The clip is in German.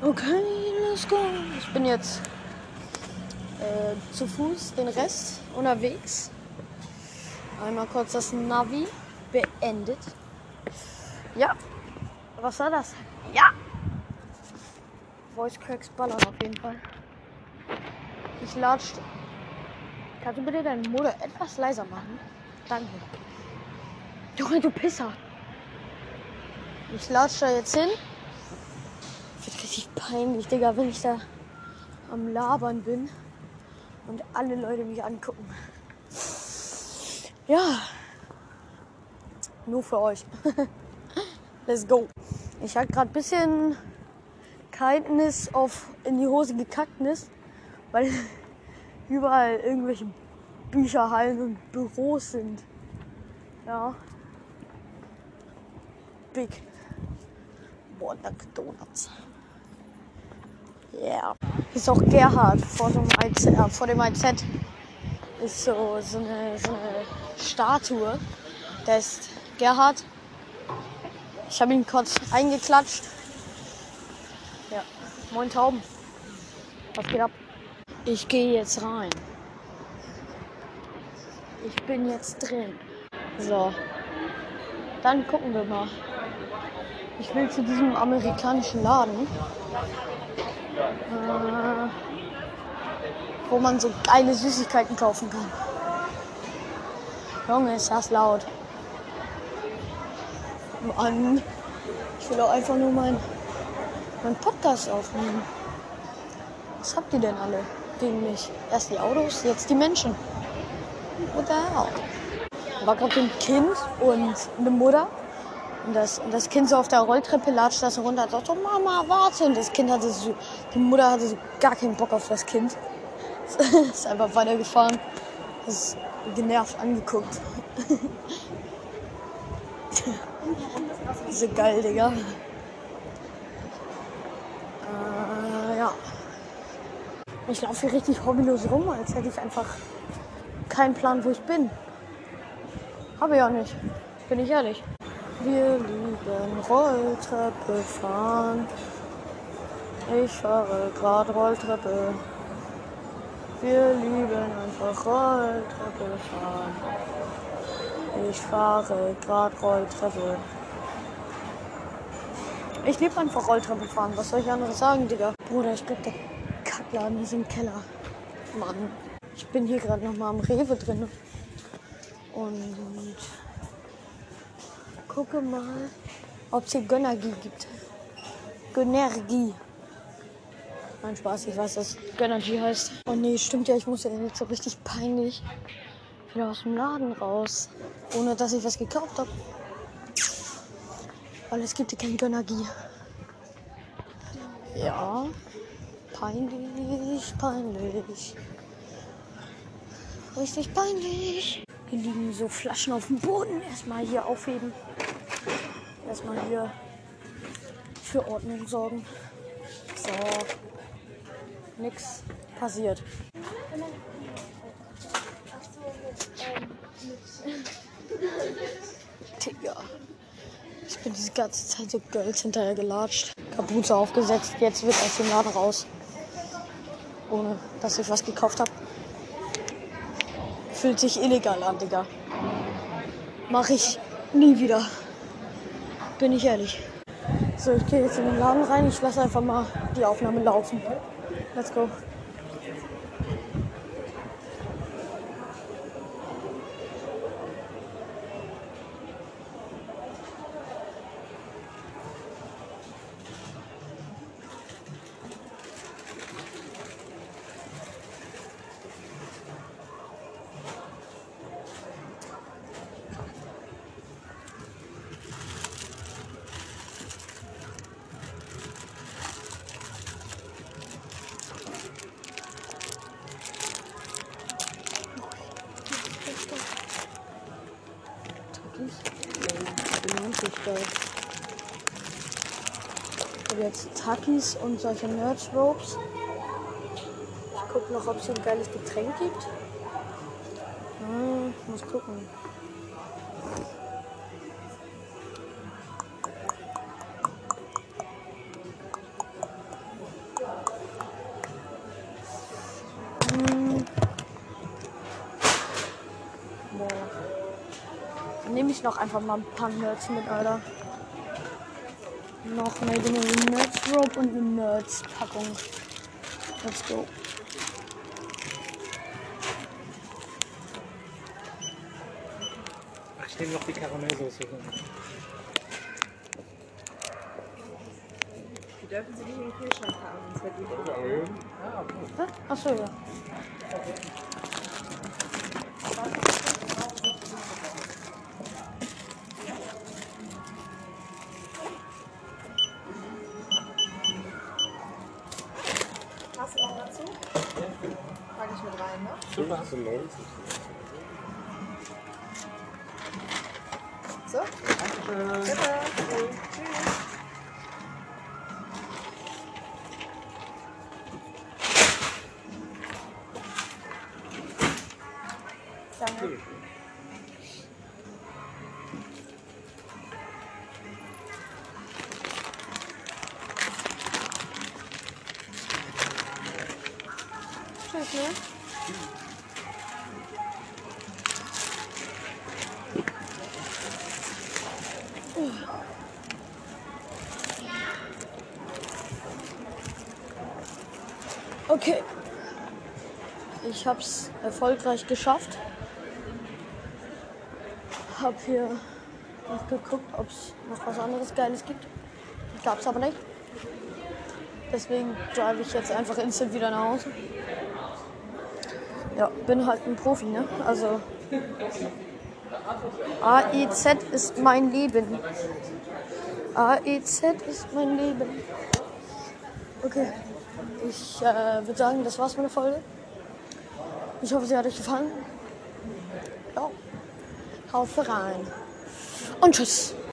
Okay, let's go. Ich bin jetzt äh, zu Fuß den Rest unterwegs. Einmal kurz das Navi beendet. Ja. Was war das? Ja. Voice Cracks ballern auf jeden Fall. Ich latscht. Kannst du bitte deinen Motor etwas leiser machen? Danke. Junge, du Pisser. Ich latsche da jetzt hin. Wird richtig peinlich, Digga, wenn ich da am Labern bin und alle Leute mich angucken. Ja. Nur für euch. Let's go. Ich hatte gerade ein bisschen Kindness auf in die Hose gekackt ist, weil überall irgendwelche Bücherhallen und Büros sind. Ja. Big Wonder Donuts. Yeah. Ist auch Gerhard vor dem IZ, äh, vor dem IZ ist so, so, eine, so eine Statue. Der ist Gerhard. Ich habe ihn kurz eingeklatscht. Ja. Moin Tauben. Was geht ab? Ich gehe jetzt rein. Ich bin jetzt drin. So. Dann gucken wir mal. Ich will zu diesem amerikanischen Laden. Äh, wo man so geile Süßigkeiten kaufen kann. Junge, ist das laut. Mann, ich will auch einfach nur meinen mein Podcast aufnehmen. Was habt ihr denn alle gegen mich? Erst die Autos, jetzt die Menschen. What the hell? War gerade ein Kind und eine Mutter. Und das, und das Kind so auf der Rolltreppe latscht das runter und sagt so, Mama, warte. Und das Kind hatte so, die Mutter hatte so gar keinen Bock auf das Kind. ist einfach weitergefahren. Ist genervt angeguckt. so geil, Digga. Äh, ja. Ich laufe hier richtig hobbylos rum, als hätte ich einfach keinen Plan, wo ich bin. Habe ich auch nicht. Bin ich ehrlich. Wir lieben Rolltreppe fahren. Ich fahre gerade Rolltreppe. Wir lieben einfach Rolltreppe fahren. Ich fahre gerade Rolltreppe. Ich liebe einfach Rolltreppe fahren. Was soll ich anderes sagen, Digga? Bruder, ich glaube, der Kackladen ist im Keller. Mann. Ich bin hier gerade noch mal am Rewe drin. Und gucke mal, ob es hier Gönnergie gibt. Gönnergie. Mein Spaß, ich weiß, dass Gönnergie heißt. Oh nee, stimmt ja, ich muss ja jetzt so richtig peinlich wieder aus dem Laden raus. Ohne dass ich was gekauft habe. Weil es gibt hier kein Gönnergie. Ja. Peinlich, peinlich. Richtig peinlich. Hier liegen so Flaschen auf dem Boden. Erstmal hier aufheben. Erstmal hier für Ordnung sorgen. So. Nix passiert. Digga. Ich bin diese ganze Zeit so Girls hinterher gelatscht. Kapuze aufgesetzt. Jetzt wird aus dem Laden raus. Ohne dass ich was gekauft habe. Fühlt sich illegal an, Digga. Mach ich nie wieder. Bin ich ehrlich. So, ich gehe jetzt in den Laden rein. Ich lasse einfach mal die Aufnahme laufen. Let's go. Ich habe jetzt Takis und solche Nerds Ropes. Ich gucke noch, ob es ein geiles Getränk gibt. Hm, muss gucken. Ich noch einfach mal ein paar Nerds mit, Alter. Noch eine Imaginary Nerds Rope und eine Nerds Packung. Let's go. Ach, ich nehme noch die Karamellsoße. Die dürfen sie nicht in den Kühlschrank haben, sonst wird die? Achso, ja. Mit rein, ne? Super. So? Bitte. Tschüss. Danke. Okay. Ich hab's erfolgreich geschafft. Hab hier noch geguckt, ob es noch was anderes Geiles gibt. Gab's aber nicht. Deswegen drive ich jetzt einfach instant wieder nach Hause. Ja, bin halt ein Profi, ne? Also AEZ ist mein Leben. AEZ ist mein Leben. Okay. Ich äh, würde sagen, das war's mit der Folge. Ich hoffe, sie hat euch gefallen. Ja. Haut rein. Und tschüss.